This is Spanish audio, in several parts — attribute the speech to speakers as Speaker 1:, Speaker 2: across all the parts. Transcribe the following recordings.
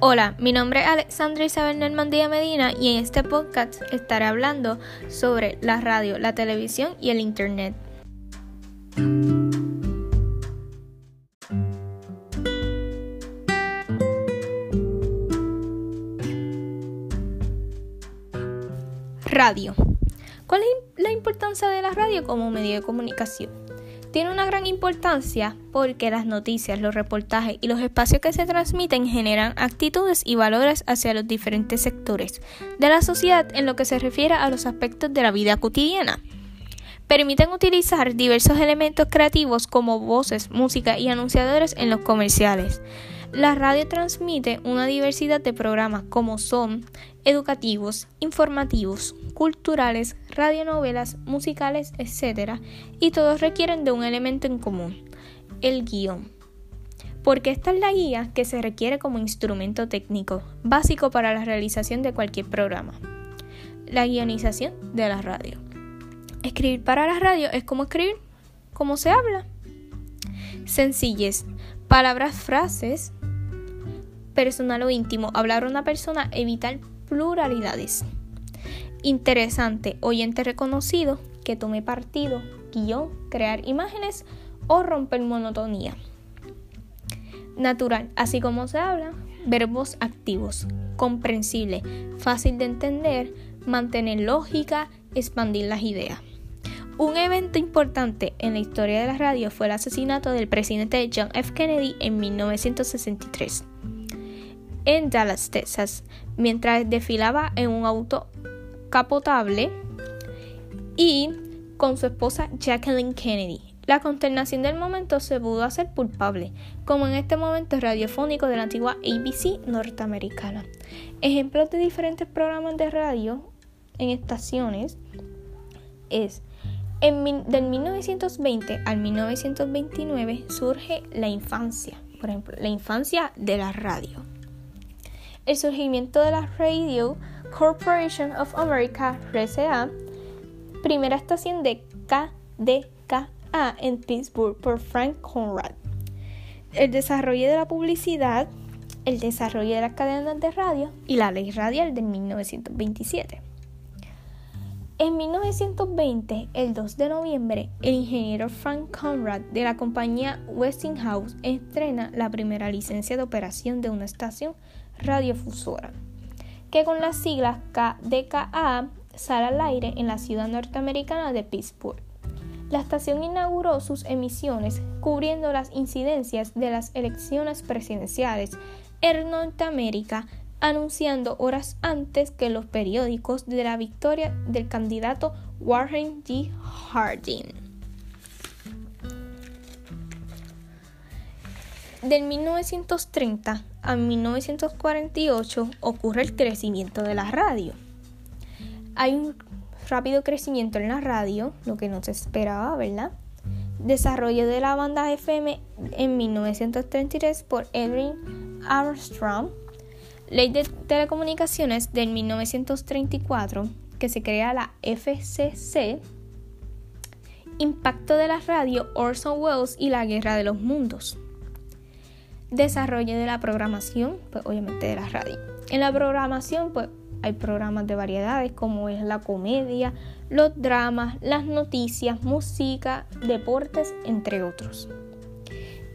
Speaker 1: Hola, mi nombre es Alexandra Isabel Normandía Medina y en este podcast estaré hablando sobre la radio, la televisión y el Internet. Radio. ¿Cuál es la importancia de la radio como medio de comunicación? Tiene una gran importancia porque las noticias, los reportajes y los espacios que se transmiten generan actitudes y valores hacia los diferentes sectores de la sociedad en lo que se refiere a los aspectos de la vida cotidiana. Permiten utilizar diversos elementos creativos como voces, música y anunciadores en los comerciales. La radio transmite una diversidad de programas como son educativos, informativos, culturales, radionovelas, musicales, etc. Y todos requieren de un elemento en común, el guion. Porque esta es la guía que se requiere como instrumento técnico básico para la realización de cualquier programa. La guionización de la radio. Escribir para la radio es como escribir, como se habla. Sencillez, palabras, frases, personal o íntimo, hablar a una persona, evitar pluralidades. Interesante, oyente reconocido, que tome partido, guion, crear imágenes o romper monotonía. Natural, así como se habla, verbos activos, comprensible, fácil de entender, mantener lógica, expandir las ideas. Un evento importante en la historia de la radio fue el asesinato del presidente John F. Kennedy en 1963 en Dallas, Texas, mientras desfilaba en un auto capotable y con su esposa Jacqueline Kennedy. La consternación del momento se pudo hacer culpable, como en este momento radiofónico de la antigua ABC norteamericana. Ejemplos de diferentes programas de radio en estaciones es en, del 1920 al 1929 surge la infancia, por ejemplo, la infancia de la radio el surgimiento de la Radio Corporation of America, RCA, primera estación de KDKA en Pittsburgh por Frank Conrad. El desarrollo de la publicidad, el desarrollo de las cadenas de radio y la ley radial de 1927. En 1920, el 2 de noviembre, el ingeniero Frank Conrad de la compañía Westinghouse estrena la primera licencia de operación de una estación radiofusora, que con las siglas KDKA sale al aire en la ciudad norteamericana de Pittsburgh. La estación inauguró sus emisiones cubriendo las incidencias de las elecciones presidenciales en Norteamérica, anunciando horas antes que los periódicos de la victoria del candidato Warren G. Harding. Del 1930 a 1948 ocurre el crecimiento de la radio. Hay un rápido crecimiento en la radio, lo que no se esperaba, ¿verdad? Desarrollo de la banda FM en 1933 por Edwin Armstrong. Ley de Telecomunicaciones del 1934, que se crea la FCC. Impacto de la radio Orson Welles y la Guerra de los Mundos desarrollo de la programación, pues obviamente de la radio. En la programación, pues hay programas de variedades como es la comedia, los dramas, las noticias, música, deportes, entre otros.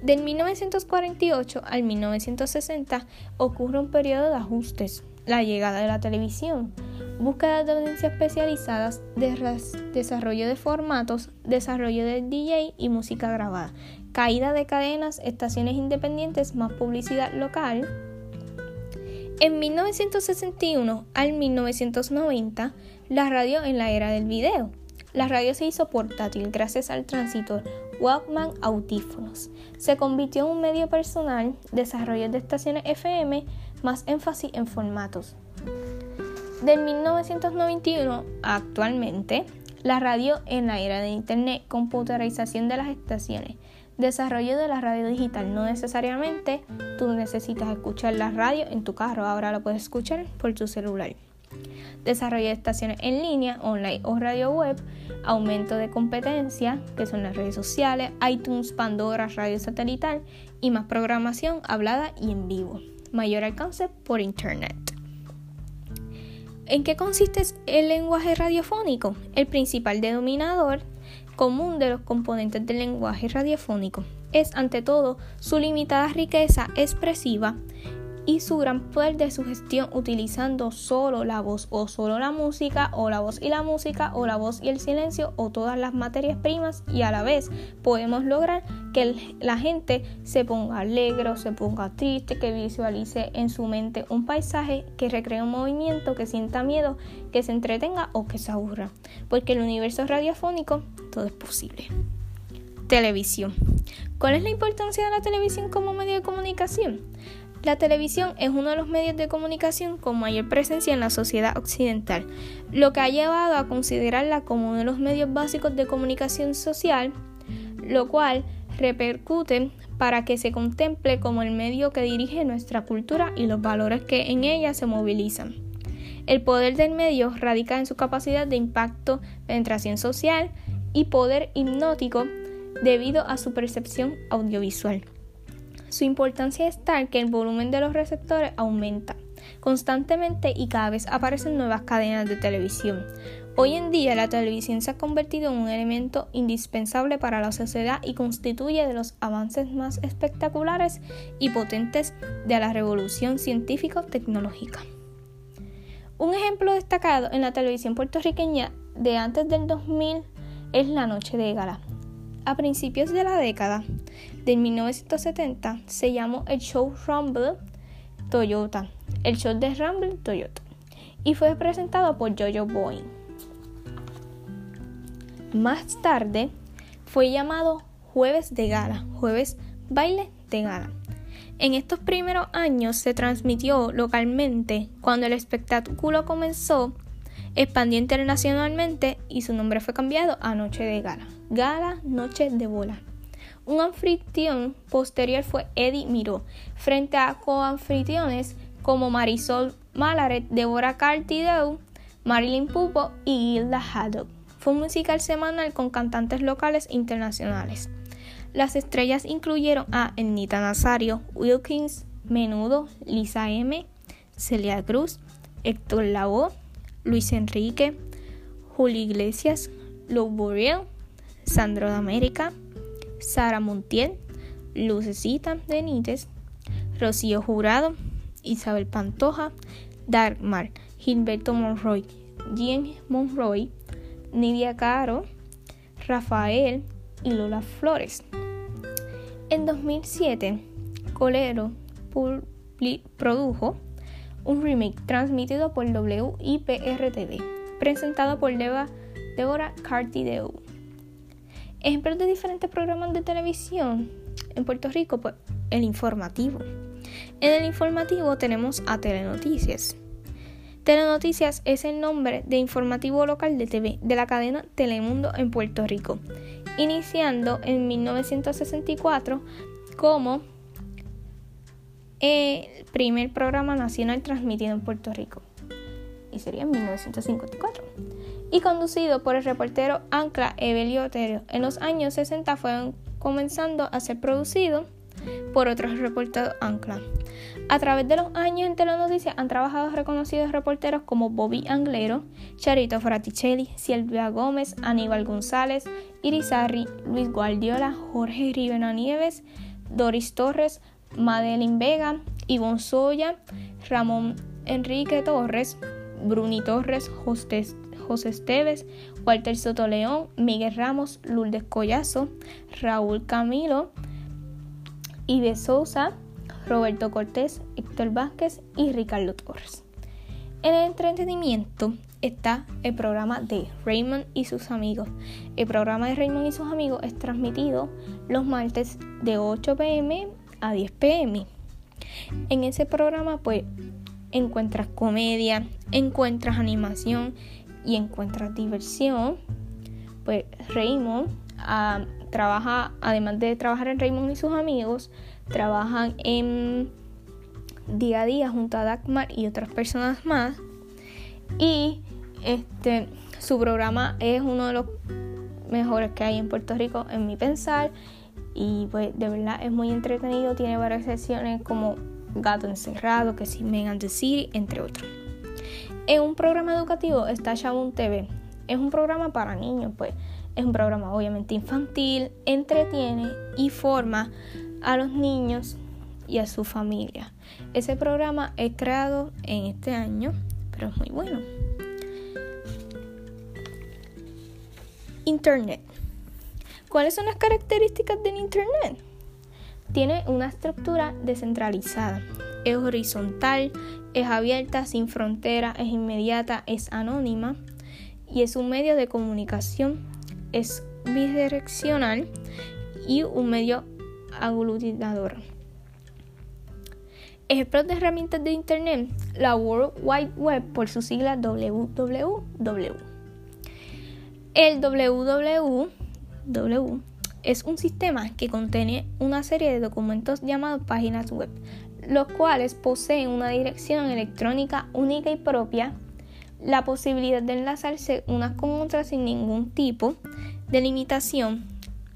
Speaker 1: Del 1948 al 1960 ocurre un periodo de ajustes, la llegada de la televisión, búsqueda de audiencias especializadas, desarrollo de formatos, desarrollo de DJ y música grabada, caída de cadenas, estaciones independientes, más publicidad local. En 1961 al 1990, la radio en la era del video. La radio se hizo portátil gracias al transitor Walkman audífonos. Se convirtió en un medio personal, desarrollo de estaciones FM, más énfasis en formatos. Del 1991 actualmente, la radio en la era de Internet, computarización de las estaciones, Desarrollo de la radio digital. No necesariamente tú necesitas escuchar la radio en tu carro, ahora lo puedes escuchar por tu celular. Desarrollo de estaciones en línea, online o radio web. Aumento de competencia, que son las redes sociales, iTunes, Pandora, radio satelital y más programación hablada y en vivo. mayor alcance por Internet. ¿En qué consiste el lenguaje radiofónico? El principal denominador común de los componentes del lenguaje radiofónico es, ante todo, su limitada riqueza expresiva y su gran poder de sugestión utilizando solo la voz o solo la música o la voz y la música o la voz y el silencio o todas las materias primas y a la vez podemos lograr que la gente se ponga alegre o se ponga triste, que visualice en su mente un paisaje, que recree un movimiento, que sienta miedo, que se entretenga o que se aburra. Porque el universo radiofónico todo es posible. Televisión. ¿Cuál es la importancia de la televisión como medio de comunicación? La televisión es uno de los medios de comunicación con mayor presencia en la sociedad occidental, lo que ha llevado a considerarla como uno de los medios básicos de comunicación social, lo cual repercute para que se contemple como el medio que dirige nuestra cultura y los valores que en ella se movilizan. El poder del medio radica en su capacidad de impacto, penetración social y poder hipnótico debido a su percepción audiovisual. Su importancia es tal que el volumen de los receptores aumenta constantemente y cada vez aparecen nuevas cadenas de televisión. Hoy en día la televisión se ha convertido en un elemento indispensable para la sociedad y constituye de los avances más espectaculares y potentes de la revolución científico-tecnológica. Un ejemplo destacado en la televisión puertorriqueña de antes del 2000 es La Noche de Gala. A principios de la década, de 1970 se llamó el show Rumble Toyota, el show de Rumble Toyota, y fue presentado por Jojo Boeing. Más tarde fue llamado Jueves de Gala, Jueves Baile de Gala. En estos primeros años se transmitió localmente cuando el espectáculo comenzó, expandió internacionalmente y su nombre fue cambiado a Noche de Gala. Gala Noche de Bola. Un anfitrión posterior fue Eddie Miró, frente a coanfitriones como Marisol Malaret, Deborah Cartideau, Marilyn Pupo y Gilda Haddock. Fue un musical semanal con cantantes locales e internacionales. Las estrellas incluyeron a Ernita Nazario, Wilkins, Menudo, Lisa M., Celia Cruz, Héctor Lavoe, Luis Enrique, Julio Iglesias, Lou Boreal, Sandro de América, Sara Montiel, Lucecita Benítez, Rocío Jurado, Isabel Pantoja, Dagmar, Gilberto Monroy, Jean Monroy, Nidia Caro, Rafael y Lola Flores. En 2007, Colero produjo un remake transmitido por WIPR-TV, presentado por Deborah Cartideu. Ejemplos de diferentes programas de televisión en Puerto Rico, pues el informativo. En el informativo tenemos a Telenoticias. Telenoticias es el nombre de informativo local de TV de la cadena Telemundo en Puerto Rico, iniciando en 1964 como el primer programa nacional transmitido en Puerto Rico. Y sería en 1954 y conducido por el reportero Ancla Evelio Otero. En los años 60 fue comenzando a ser producido por otros reporteros Ancla. A través de los años en Telenoticias han trabajado reconocidos reporteros como Bobby Anglero, Charito Fraticelli, Silvia Gómez, Aníbal González, Irizarri, Luis Guardiola, Jorge Rivera Nieves, Doris Torres, Madeline Vega, Ivonne Soya, Ramón Enrique Torres, Bruni Torres, Hostes José Esteves, Walter Sotoleón, Miguel Ramos, Lourdes Collazo, Raúl Camilo, Ibe Sousa, Roberto Cortés, Héctor Vázquez y Ricardo Torres. En el entretenimiento está el programa de Raymond y sus amigos. El programa de Raymond y sus amigos es transmitido los martes de 8 pm a 10 pm. En ese programa pues encuentras comedia, encuentras animación, y encuentras diversión, pues Raymond ah, trabaja, además de trabajar en Raymond y sus amigos, trabajan en día a día junto a Dagmar y otras personas más. Y este su programa es uno de los mejores que hay en Puerto Rico en mi pensar. Y pues de verdad es muy entretenido, tiene varias sesiones como Gato Encerrado, que si Men and the City, entre otros. En un programa educativo está Shaboom TV. Es un programa para niños, pues es un programa obviamente infantil, entretiene y forma a los niños y a su familia. Ese programa es creado en este año, pero es muy bueno. Internet. ¿Cuáles son las características del Internet? Tiene una estructura descentralizada, es horizontal, es abierta, sin frontera, es inmediata, es anónima y es un medio de comunicación, es bidireccional y un medio aglutinador. Ejemplos de herramientas de Internet, la World Wide Web por su sigla WWW. El WWW es un sistema que contiene una serie de documentos llamados páginas web, los cuales poseen una dirección electrónica única y propia, la posibilidad de enlazarse unas con otras sin ningún tipo de limitación.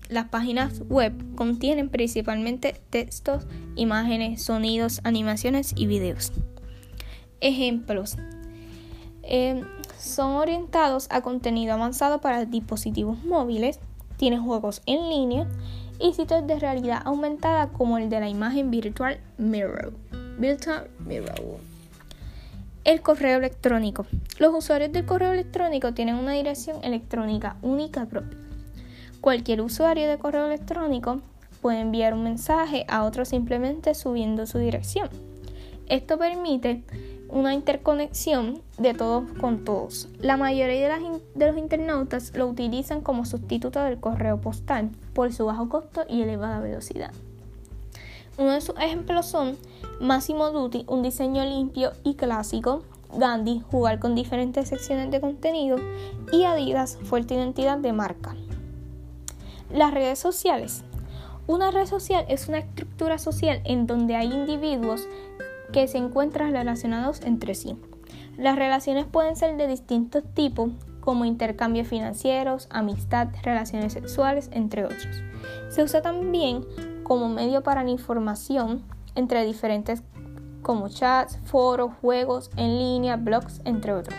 Speaker 1: Las páginas web contienen principalmente textos, imágenes, sonidos, animaciones y videos. Ejemplos. Eh, son orientados a contenido avanzado para dispositivos móviles, tienen juegos en línea y sitios de realidad aumentada como el de la imagen virtual Mirror. Virtual Mirror. El correo electrónico. Los usuarios del correo electrónico tienen una dirección electrónica única propia. Cualquier usuario de correo electrónico puede enviar un mensaje a otro simplemente subiendo su dirección. Esto permite una interconexión de todos con todos. La mayoría de, los internautas lo utilizan como sustituto del correo postal por su bajo costo y elevada velocidad. Uno de sus ejemplos son Massimo Dutti, un diseño limpio y clásico, Gandhi, jugar con diferentes secciones de contenido y Adidas, fuerte identidad de marca. Las redes sociales. Una red social es una estructura social en donde hay individuos que se encuentran relacionados entre sí. Las relaciones pueden ser de distintos tipos, como intercambios financieros, amistad, relaciones sexuales, entre otros. Se usa también como medio para la información entre diferentes como chats, foros, juegos en línea, blogs, entre otros.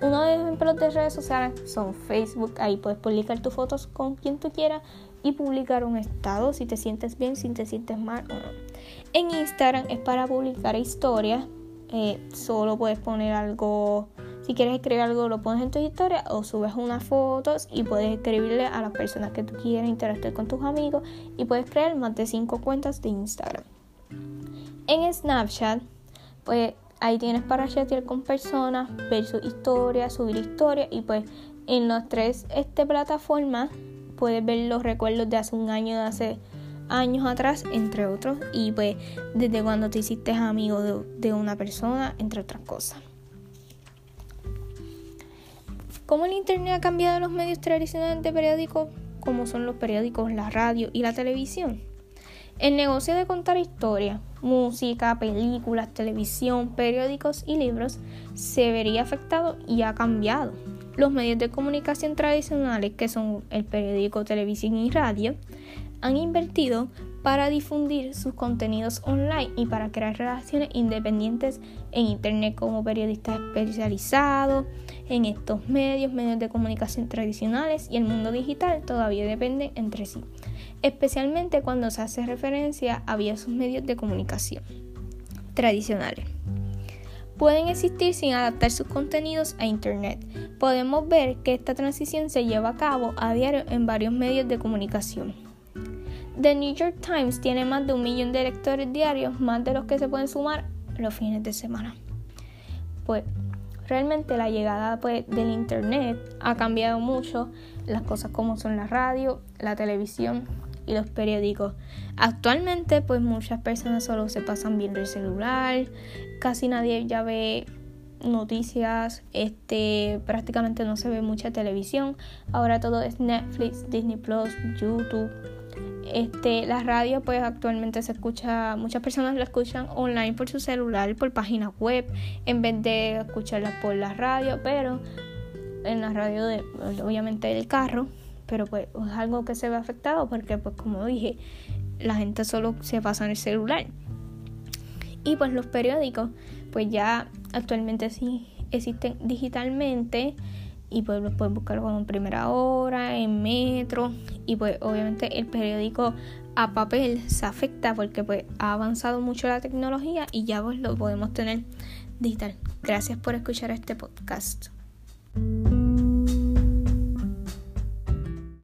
Speaker 1: Uno de los ejemplos de redes sociales son Facebook, ahí puedes publicar tus fotos con quien tú quieras y publicar un estado si te sientes bien, si te sientes mal o no. En Instagram es para publicar historias. Eh, solo puedes poner algo, si quieres escribir algo lo pones en tu historia o subes unas fotos y puedes escribirle a las personas que tú quieras interactuar con tus amigos y puedes crear más de 5 cuentas de Instagram. En Snapchat, pues ahí tienes para chatear con personas, ver su historia, subir historias y pues en las tres este, plataformas puedes ver los recuerdos de hace un año, de hace años atrás, entre otros, y pues desde cuando te hiciste amigo de, una persona, entre otras cosas. ¿Cómo el Internet ha cambiado los medios tradicionales de periódicos, como son los periódicos, la radio y la televisión? El negocio de contar historias, música, películas, televisión, periódicos y libros se vería afectado y ha cambiado. Los medios de comunicación tradicionales, que son el periódico, televisión y radio, han invertido para difundir sus contenidos online y para crear relaciones independientes en Internet como periodistas especializados en estos medios, medios de comunicación tradicionales y el mundo digital todavía dependen entre sí, especialmente cuando se hace referencia a esos medios de comunicación tradicionales. Pueden existir sin adaptar sus contenidos a Internet. Podemos ver que esta transición se lleva a cabo a diario en varios medios de comunicación. The New York Times tiene más de un millón de lectores diarios, más de los que se pueden sumar los fines de semana. Pues realmente la llegada pues, del Internet ha cambiado mucho las cosas como son la radio, la televisión y los periódicos. Actualmente pues muchas personas solo se pasan viendo el celular, casi nadie ya ve noticias, este prácticamente no se ve mucha televisión. Ahora todo es Netflix, Disney Plus, YouTube este, la radio pues actualmente se escucha, muchas personas la escuchan online por su celular, por página web, en vez de escucharla por la radio, pero en la radio de, obviamente del carro, pero pues es algo que se ve afectado porque pues como dije, la gente solo se pasa en el celular. Y pues los periódicos, pues ya actualmente sí existen digitalmente y pues los puedes buscar como en primera hora, en metro y pues obviamente el periódico a papel se afecta porque pues ha avanzado mucho la tecnología y ya pues lo podemos tener digital. Gracias por escuchar este podcast.